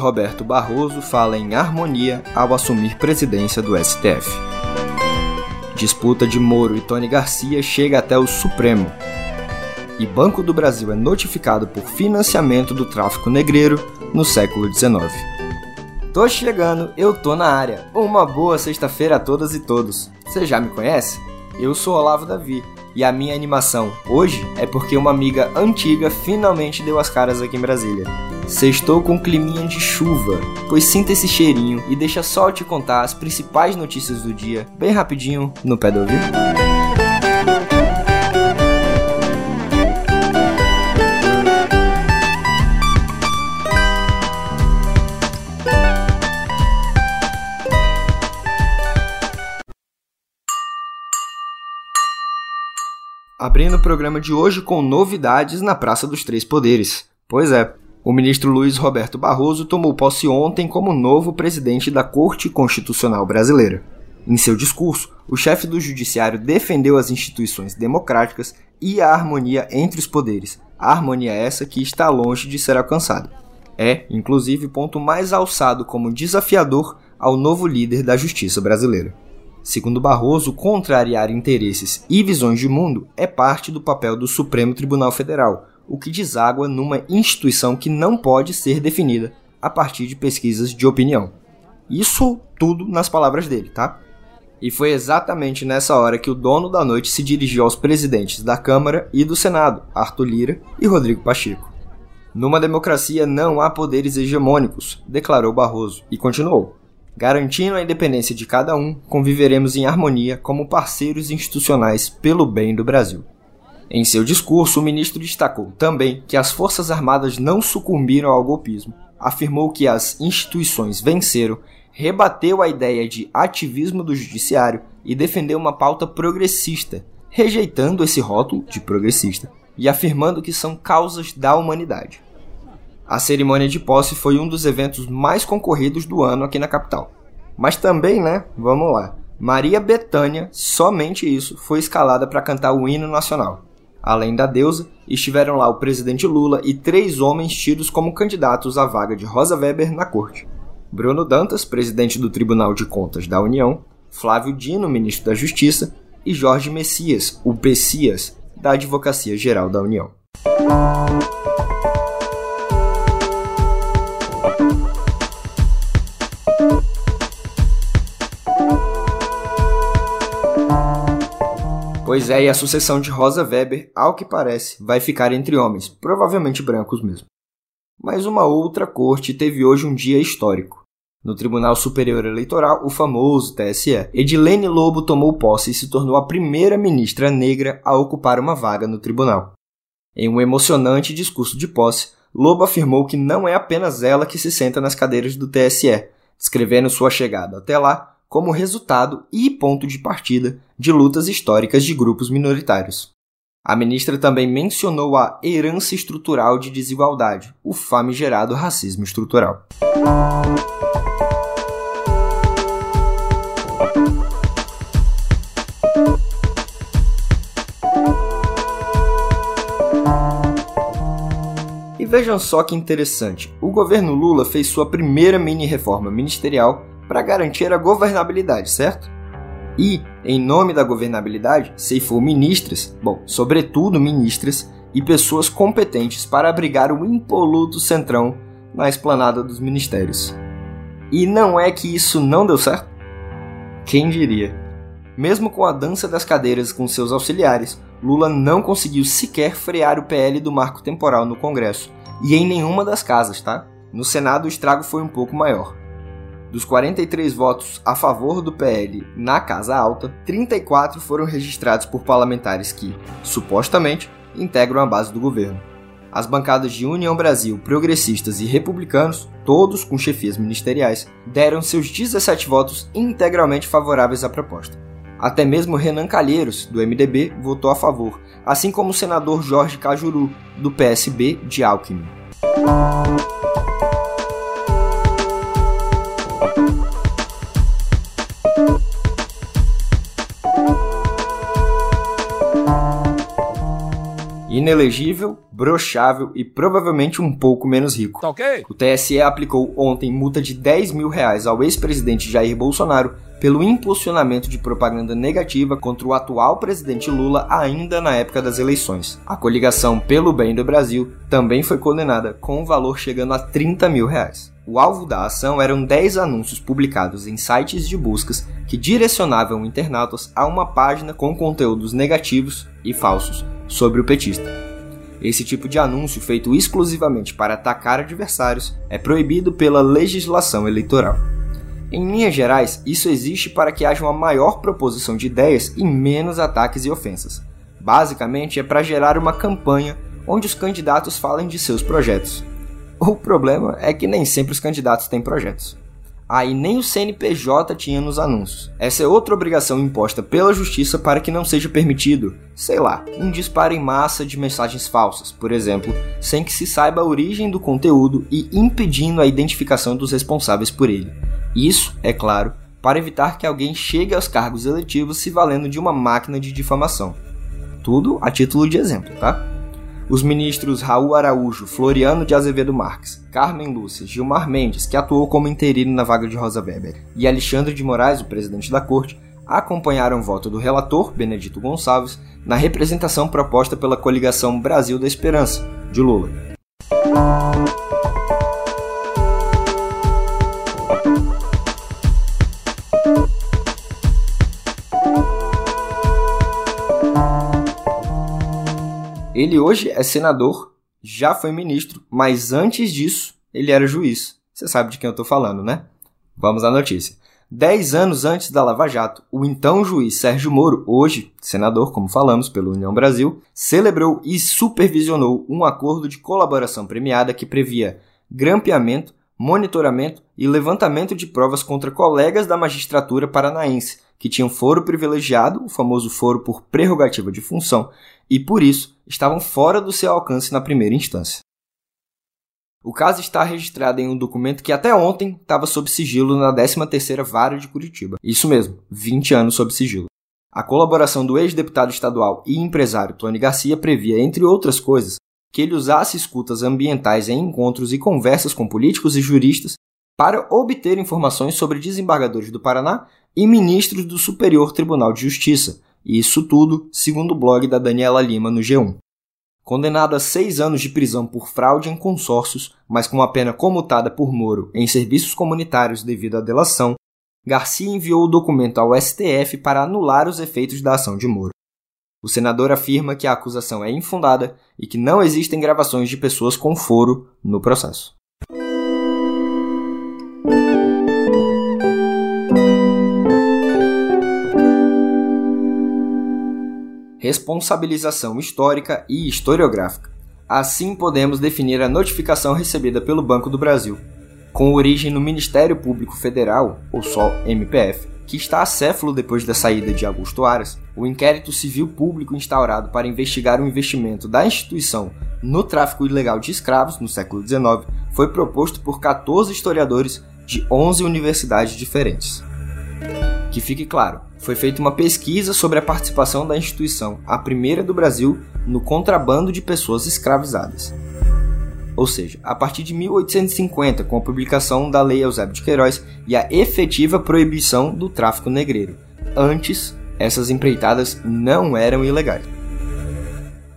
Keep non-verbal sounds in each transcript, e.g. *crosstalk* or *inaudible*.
Roberto Barroso fala em harmonia ao assumir presidência do STF. Disputa de Moro e Tony Garcia chega até o Supremo. E Banco do Brasil é notificado por financiamento do tráfico negreiro no século XIX. Tô chegando, eu tô na área. Uma boa sexta-feira a todas e todos. Você já me conhece? Eu sou Olavo Davi e a minha animação hoje é porque uma amiga antiga finalmente deu as caras aqui em Brasília. Sextou com um climinha de chuva, pois sinta esse cheirinho e deixa só eu te contar as principais notícias do dia, bem rapidinho, no pé do ouvido. Abrindo o programa de hoje com novidades na Praça dos Três Poderes. Pois é, o ministro Luiz Roberto Barroso tomou posse ontem como novo presidente da Corte Constitucional Brasileira. Em seu discurso, o chefe do Judiciário defendeu as instituições democráticas e a harmonia entre os poderes, a harmonia essa que está longe de ser alcançada. É, inclusive, ponto mais alçado como desafiador ao novo líder da justiça brasileira. Segundo Barroso, contrariar interesses e visões de mundo é parte do papel do Supremo Tribunal Federal, o que deságua numa instituição que não pode ser definida a partir de pesquisas de opinião. Isso tudo nas palavras dele, tá? E foi exatamente nessa hora que o dono da noite se dirigiu aos presidentes da Câmara e do Senado, Arthur Lira e Rodrigo Pacheco. Numa democracia não há poderes hegemônicos, declarou Barroso, e continuou. Garantindo a independência de cada um, conviveremos em harmonia como parceiros institucionais pelo bem do Brasil. Em seu discurso, o ministro destacou também que as Forças Armadas não sucumbiram ao golpismo, afirmou que as instituições venceram, rebateu a ideia de ativismo do judiciário e defendeu uma pauta progressista, rejeitando esse rótulo de progressista e afirmando que são causas da humanidade. A cerimônia de posse foi um dos eventos mais concorridos do ano aqui na capital. Mas também, né? Vamos lá. Maria Bethânia, somente isso, foi escalada para cantar o hino nacional. Além da deusa, estiveram lá o presidente Lula e três homens tidos como candidatos à vaga de Rosa Weber na corte. Bruno Dantas, presidente do Tribunal de Contas da União, Flávio Dino, ministro da Justiça, e Jorge Messias, o Pessias, da Advocacia Geral da União. Pois é, e a sucessão de Rosa Weber, ao que parece, vai ficar entre homens, provavelmente brancos mesmo. Mas uma outra corte teve hoje um dia histórico. No Tribunal Superior Eleitoral, o famoso TSE, Edilene Lobo tomou posse e se tornou a primeira ministra negra a ocupar uma vaga no tribunal. Em um emocionante discurso de posse, Lobo afirmou que não é apenas ela que se senta nas cadeiras do TSE, descrevendo sua chegada até lá como resultado e ponto de partida de lutas históricas de grupos minoritários. A ministra também mencionou a herança estrutural de desigualdade, o famigerado racismo estrutural. E vejam só que interessante: o governo Lula fez sua primeira mini reforma ministerial para garantir a governabilidade, certo? E, em nome da governabilidade, ceifou ministras, bom, sobretudo ministras, e pessoas competentes para abrigar o impoluto centrão na esplanada dos ministérios. E não é que isso não deu certo? Quem diria? Mesmo com a dança das cadeiras com seus auxiliares, Lula não conseguiu sequer frear o PL do marco temporal no Congresso, e em nenhuma das casas, tá? No Senado o estrago foi um pouco maior. Dos 43 votos a favor do PL na Casa Alta, 34 foram registrados por parlamentares que, supostamente, integram a base do governo. As bancadas de União Brasil, Progressistas e Republicanos, todos com chefias ministeriais, deram seus 17 votos integralmente favoráveis à proposta. Até mesmo Renan Calheiros, do MDB, votou a favor, assim como o senador Jorge Cajuru, do PSB de Alckmin. Inelegível, brochável e provavelmente um pouco menos rico. Tá okay. O TSE aplicou ontem multa de 10 mil reais ao ex-presidente Jair Bolsonaro pelo impulsionamento de propaganda negativa contra o atual presidente Lula ainda na época das eleições. A coligação Pelo Bem do Brasil também foi condenada com um valor chegando a 30 mil reais. O alvo da ação eram 10 anúncios publicados em sites de buscas que direcionavam internautas a uma página com conteúdos negativos e falsos sobre o petista. Esse tipo de anúncio, feito exclusivamente para atacar adversários, é proibido pela legislação eleitoral. Em linhas gerais, isso existe para que haja uma maior proposição de ideias e menos ataques e ofensas. Basicamente, é para gerar uma campanha onde os candidatos falem de seus projetos. *laughs* O problema é que nem sempre os candidatos têm projetos. Aí ah, nem o CNPJ tinha nos anúncios. Essa é outra obrigação imposta pela justiça para que não seja permitido, sei lá, um disparo em massa de mensagens falsas, por exemplo, sem que se saiba a origem do conteúdo e impedindo a identificação dos responsáveis por ele. Isso, é claro, para evitar que alguém chegue aos cargos eletivos se valendo de uma máquina de difamação. Tudo a título de exemplo, tá? Os ministros Raul Araújo, Floriano de Azevedo Marques, Carmen Lúcia, Gilmar Mendes, que atuou como interino na vaga de Rosa Weber, e Alexandre de Moraes, o presidente da corte, acompanharam o voto do relator, Benedito Gonçalves, na representação proposta pela coligação Brasil da Esperança, de Lula. Ele hoje é senador, já foi ministro, mas antes disso ele era juiz. Você sabe de quem eu estou falando, né? Vamos à notícia. Dez anos antes da Lava Jato, o então juiz Sérgio Moro, hoje senador, como falamos, pela União Brasil, celebrou e supervisionou um acordo de colaboração premiada que previa grampeamento, monitoramento e levantamento de provas contra colegas da magistratura paranaense que tinham foro privilegiado, o famoso foro por prerrogativa de função, e por isso estavam fora do seu alcance na primeira instância. O caso está registrado em um documento que até ontem estava sob sigilo na 13ª Vara de Curitiba. Isso mesmo, 20 anos sob sigilo. A colaboração do ex-deputado estadual e empresário Tony Garcia previa, entre outras coisas, que ele usasse escutas ambientais em encontros e conversas com políticos e juristas para obter informações sobre desembargadores do Paraná e ministros do Superior Tribunal de Justiça, isso tudo segundo o blog da Daniela Lima no G1. Condenado a seis anos de prisão por fraude em consórcios, mas com a pena comutada por Moro em serviços comunitários devido à delação, Garcia enviou o documento ao STF para anular os efeitos da ação de Moro. O senador afirma que a acusação é infundada e que não existem gravações de pessoas com foro no processo. Responsabilização histórica e historiográfica. Assim podemos definir a notificação recebida pelo Banco do Brasil, com origem no Ministério Público Federal, ou só MPF, que está acéfalo depois da saída de Augusto Aras, o inquérito civil público instaurado para investigar o investimento da instituição no tráfico ilegal de escravos no século XIX foi proposto por 14 historiadores de 11 universidades diferentes. Que fique claro, foi feita uma pesquisa sobre a participação da instituição, a primeira do Brasil, no contrabando de pessoas escravizadas. Ou seja, a partir de 1850, com a publicação da Lei Eusébio de Queiroz e a efetiva proibição do tráfico negreiro. Antes, essas empreitadas não eram ilegais.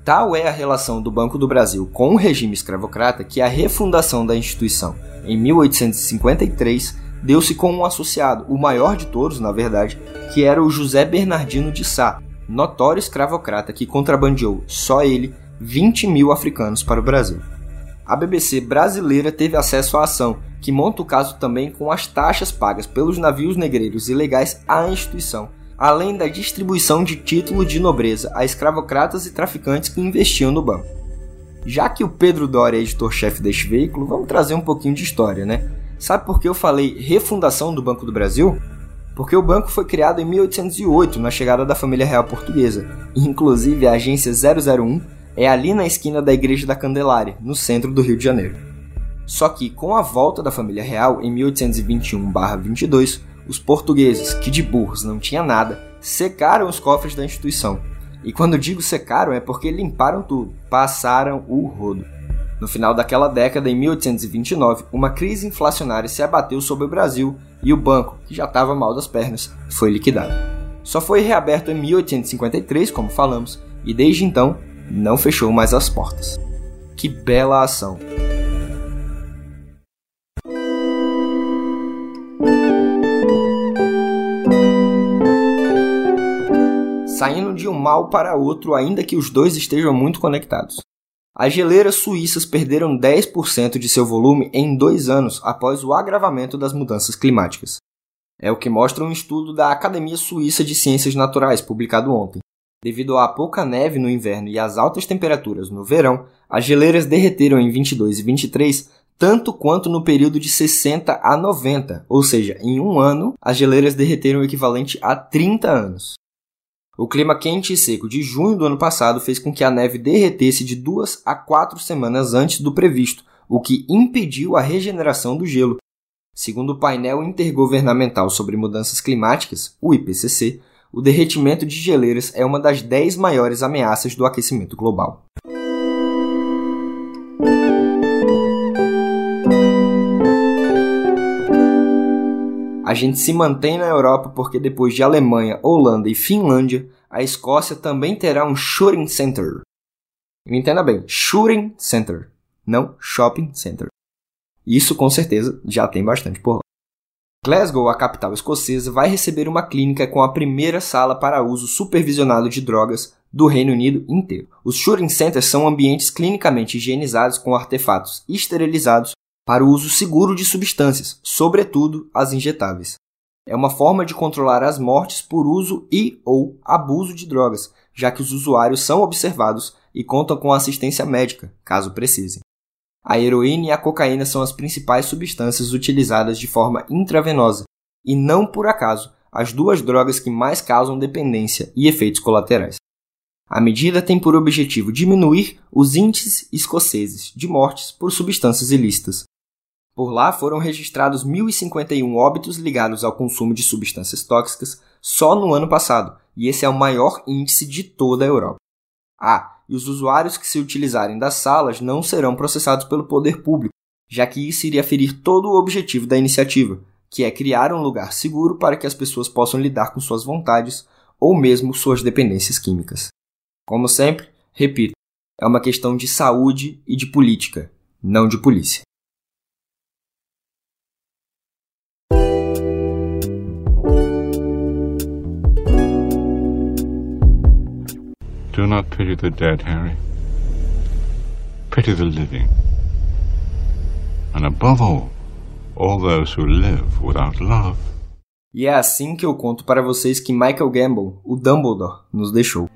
Tal é a relação do Banco do Brasil com o regime escravocrata que a refundação da instituição, em 1853, deu-se com um associado, o maior de todos, na verdade, que era o José Bernardino de Sá, notório escravocrata que contrabandeou, só ele, 20 mil africanos para o Brasil. A BBC brasileira teve acesso à ação, que monta o caso também com as taxas pagas pelos navios negreiros ilegais à instituição, além da distribuição de título de nobreza a escravocratas e traficantes que investiam no banco. Já que o Pedro Doria é editor-chefe deste veículo, vamos trazer um pouquinho de história, né? Sabe por que eu falei refundação do Banco do Brasil? Porque o banco foi criado em 1808, na chegada da família real portuguesa. inclusive, a agência 001 é ali na esquina da Igreja da Candelária, no centro do Rio de Janeiro. Só que, com a volta da família real em 1821-22, os portugueses, que de burros não tinham nada, secaram os cofres da instituição. E quando digo secaram é porque limparam tudo, passaram o rodo. No final daquela década, em 1829, uma crise inflacionária se abateu sobre o Brasil e o banco, que já estava mal das pernas, foi liquidado. Só foi reaberto em 1853, como falamos, e desde então não fechou mais as portas. Que bela ação! Saindo de um mal para outro, ainda que os dois estejam muito conectados. As geleiras suíças perderam 10% de seu volume em dois anos após o agravamento das mudanças climáticas. É o que mostra um estudo da Academia Suíça de Ciências Naturais, publicado ontem. Devido à pouca neve no inverno e às altas temperaturas no verão, as geleiras derreteram em 22 e 23 tanto quanto no período de 60 a 90, ou seja, em um ano, as geleiras derreteram o equivalente a 30 anos. O clima quente e seco de junho do ano passado fez com que a neve derretesse de duas a quatro semanas antes do previsto, o que impediu a regeneração do gelo. Segundo o painel intergovernamental sobre mudanças climáticas, o IPCC, o derretimento de geleiras é uma das dez maiores ameaças do aquecimento global. A gente se mantém na Europa porque depois de Alemanha, Holanda e Finlândia, a Escócia também terá um Shooting Center. Me entenda bem, Shooting Center, não Shopping Center. Isso com certeza já tem bastante por lá. Glasgow, a capital escocesa, vai receber uma clínica com a primeira sala para uso supervisionado de drogas do Reino Unido inteiro. Os shooting centers são ambientes clinicamente higienizados com artefatos esterilizados para o uso seguro de substâncias, sobretudo as injetáveis. É uma forma de controlar as mortes por uso e ou abuso de drogas, já que os usuários são observados e contam com assistência médica, caso precisem. A heroína e a cocaína são as principais substâncias utilizadas de forma intravenosa, e não por acaso as duas drogas que mais causam dependência e efeitos colaterais. A medida tem por objetivo diminuir os índices escoceses de mortes por substâncias ilícitas, por lá foram registrados 1.051 óbitos ligados ao consumo de substâncias tóxicas só no ano passado, e esse é o maior índice de toda a Europa. Ah, e os usuários que se utilizarem das salas não serão processados pelo poder público, já que isso iria ferir todo o objetivo da iniciativa, que é criar um lugar seguro para que as pessoas possam lidar com suas vontades ou mesmo suas dependências químicas. Como sempre, repito, é uma questão de saúde e de política, não de polícia. Pity the dead, Harry. Pity the living. And above all, all those who live without love. E é assim que eu conto para vocês que Michael Gambon, o Dumbledore, nos deixou.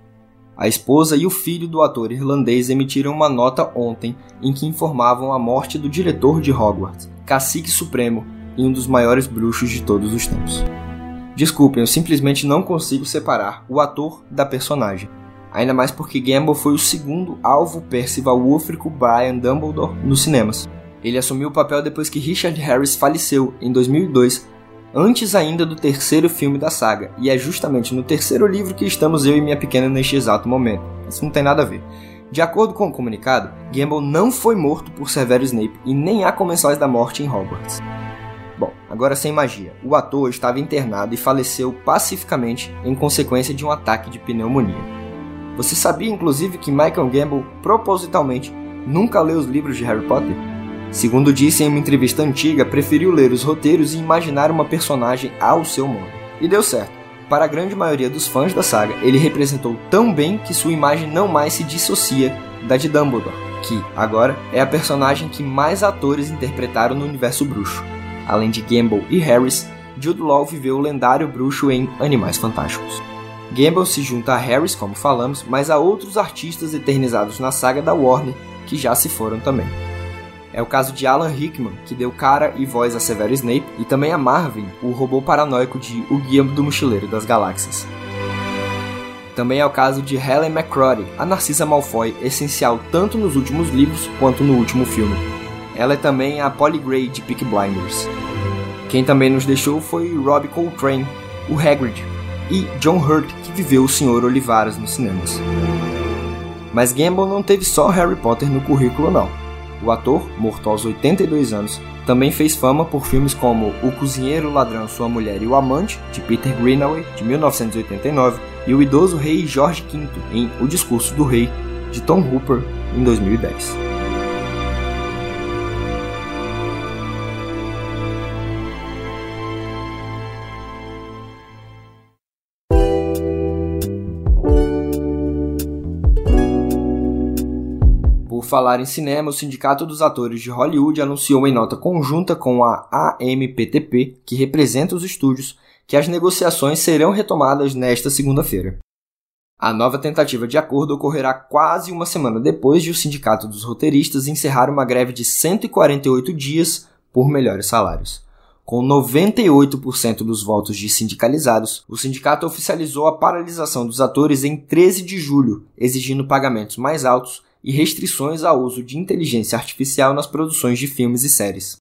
A esposa e o filho do ator irlandês emitiram uma nota ontem em que informavam a morte do diretor de Hogwarts, cacique supremo e um dos maiores bruxos de todos os tempos. Desculpem, eu simplesmente não consigo separar o ator da personagem ainda mais porque Gamble foi o segundo alvo Percival Wulfric Brian Dumbledore nos cinemas. Ele assumiu o papel depois que Richard Harris faleceu em 2002, antes ainda do terceiro filme da saga, e é justamente no terceiro livro que estamos eu e minha pequena neste exato momento. Isso não tem nada a ver. De acordo com o comunicado, Gamble não foi morto por Severus Snape e nem há comensais da morte em Hogwarts. Bom, agora sem magia. O ator estava internado e faleceu pacificamente em consequência de um ataque de pneumonia. Você sabia inclusive que Michael Gambon propositalmente nunca leu os livros de Harry Potter? Segundo disse em uma entrevista antiga, preferiu ler os roteiros e imaginar uma personagem ao seu modo. E deu certo. Para a grande maioria dos fãs da saga, ele representou tão bem que sua imagem não mais se dissocia da de Dumbledore, que, agora, é a personagem que mais atores interpretaram no universo bruxo. Além de Gamble e Harris, Jude Law viveu o lendário bruxo em Animais Fantásticos. Gamble se junta a Harris, como falamos, mas a outros artistas eternizados na saga da Warner que já se foram também. É o caso de Alan Rickman, que deu cara e voz a Severo Snape, e também a Marvin, o robô paranoico de O Guia do Mochileiro das Galáxias. Também é o caso de Helen McCrory, a Narcisa Malfoy, essencial tanto nos últimos livros quanto no último filme. Ela é também a Polly Gray de Peak Blinders. Quem também nos deixou foi Robbie Coltrane, o Hagrid, e John Hurt, que viveu o Sr. Olivaras nos cinemas. Mas Gamble não teve só Harry Potter no currículo não. O ator, morto aos 82 anos, também fez fama por filmes como O Cozinheiro, Ladrão, Sua Mulher e o Amante, de Peter Greenaway, de 1989, e O Idoso Rei Jorge V, em O Discurso do Rei, de Tom Hooper, em 2010. Falar em cinema, o Sindicato dos Atores de Hollywood anunciou em nota conjunta com a AMPTP, que representa os estúdios, que as negociações serão retomadas nesta segunda-feira. A nova tentativa de acordo ocorrerá quase uma semana depois de o Sindicato dos Roteiristas encerrar uma greve de 148 dias por melhores salários. Com 98% dos votos de sindicalizados, o sindicato oficializou a paralisação dos atores em 13 de julho, exigindo pagamentos mais altos e restrições ao uso de inteligência artificial nas produções de filmes e séries.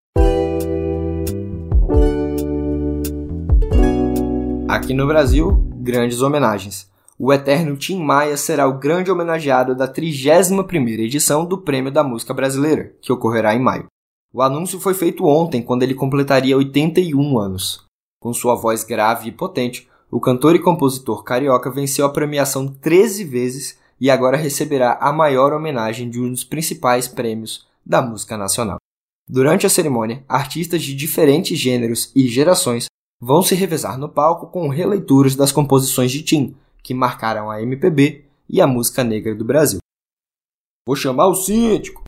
Aqui no Brasil, grandes homenagens. O eterno Tim Maia será o grande homenageado da 31ª edição do Prêmio da Música Brasileira, que ocorrerá em maio. O anúncio foi feito ontem, quando ele completaria 81 anos. Com sua voz grave e potente, o cantor e compositor carioca venceu a premiação 13 vezes e agora receberá a maior homenagem de um dos principais prêmios da música nacional. Durante a cerimônia, artistas de diferentes gêneros e gerações vão se revezar no palco com releituras das composições de Tim, que marcaram a MPB e a música negra do Brasil. Vou chamar o síndico!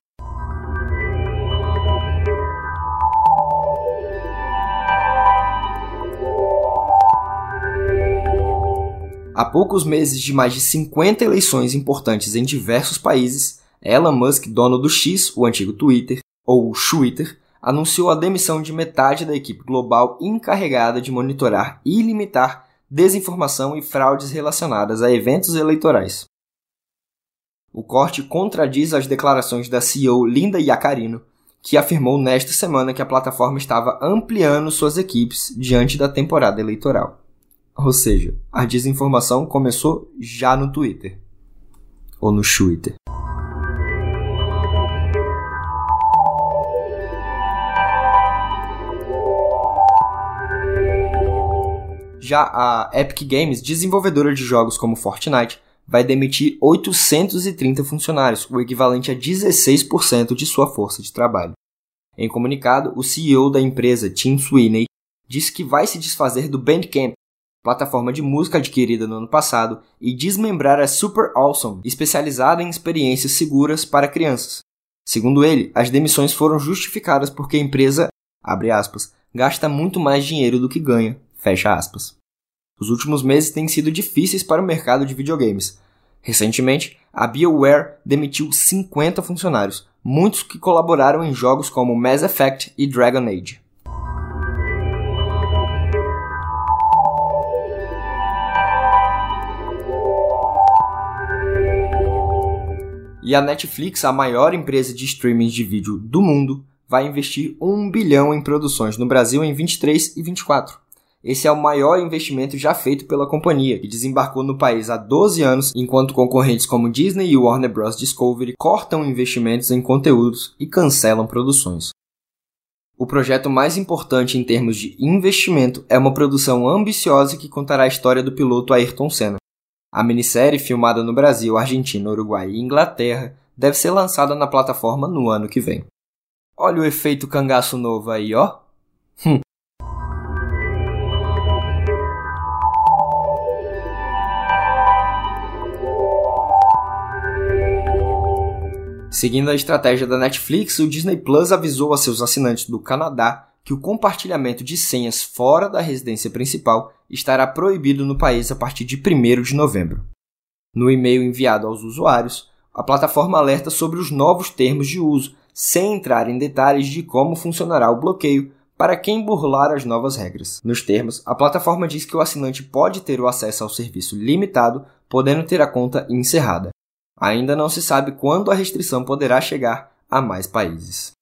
Há poucos meses de mais de 50 eleições importantes em diversos países, Elon Musk, dono do X, o antigo Twitter, ou Twitter, anunciou a demissão de metade da equipe global encarregada de monitorar e limitar desinformação e fraudes relacionadas a eventos eleitorais. O corte contradiz as declarações da CEO Linda Yacarino, que afirmou nesta semana que a plataforma estava ampliando suas equipes diante da temporada eleitoral. Ou seja, a desinformação começou já no Twitter. Ou no Twitter. Já a Epic Games, desenvolvedora de jogos como Fortnite, vai demitir 830 funcionários, o equivalente a 16% de sua força de trabalho. Em comunicado, o CEO da empresa, Tim Sweeney, disse que vai se desfazer do Bandcamp, plataforma de música adquirida no ano passado, e desmembrar a Super Awesome, especializada em experiências seguras para crianças. Segundo ele, as demissões foram justificadas porque a empresa, aspas, gasta muito mais dinheiro do que ganha. Os últimos meses têm sido difíceis para o mercado de videogames. Recentemente, a BioWare demitiu 50 funcionários, muitos que colaboraram em jogos como Mass Effect e Dragon Age. E a Netflix, a maior empresa de streaming de vídeo do mundo, vai investir 1 bilhão em produções no Brasil em 23 e 24. Esse é o maior investimento já feito pela companhia, que desembarcou no país há 12 anos, enquanto concorrentes como Disney e Warner Bros. Discovery cortam investimentos em conteúdos e cancelam produções. O projeto mais importante em termos de investimento é uma produção ambiciosa que contará a história do piloto Ayrton Senna. A minissérie, filmada no Brasil, Argentina, Uruguai e Inglaterra, deve ser lançada na plataforma no ano que vem. Olha o efeito cangaço novo aí, ó. Hum. Seguindo a estratégia da Netflix, o Disney Plus avisou a seus assinantes do Canadá que o compartilhamento de senhas fora da residência principal estará proibido no país a partir de 1 de novembro. No e-mail enviado aos usuários, a plataforma alerta sobre os novos termos de uso, sem entrar em detalhes de como funcionará o bloqueio para quem burlar as novas regras. Nos termos, a plataforma diz que o assinante pode ter o acesso ao serviço limitado, podendo ter a conta encerrada. Ainda não se sabe quando a restrição poderá chegar a mais países.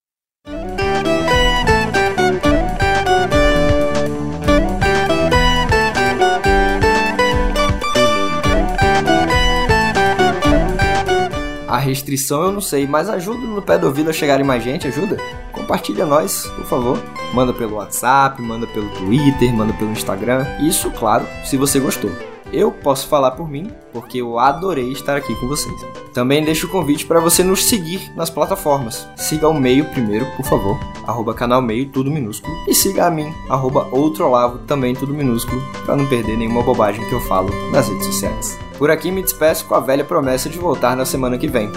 Restrição eu não sei, mas ajuda no pé do ouvido a chegarem mais gente, ajuda? Compartilha nós, por favor. Manda pelo WhatsApp, manda pelo Twitter, manda pelo Instagram. Isso, claro, se você gostou. Eu posso falar por mim, porque eu adorei estar aqui com vocês. Também deixo o convite para você nos seguir nas plataformas. Siga o Meio primeiro, por favor, arroba canal Meio, tudo minúsculo. E siga a mim, arroba Outrolavo, também tudo minúsculo, para não perder nenhuma bobagem que eu falo nas redes sociais. Por aqui me despeço com a velha promessa de voltar na semana que vem.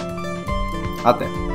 Até!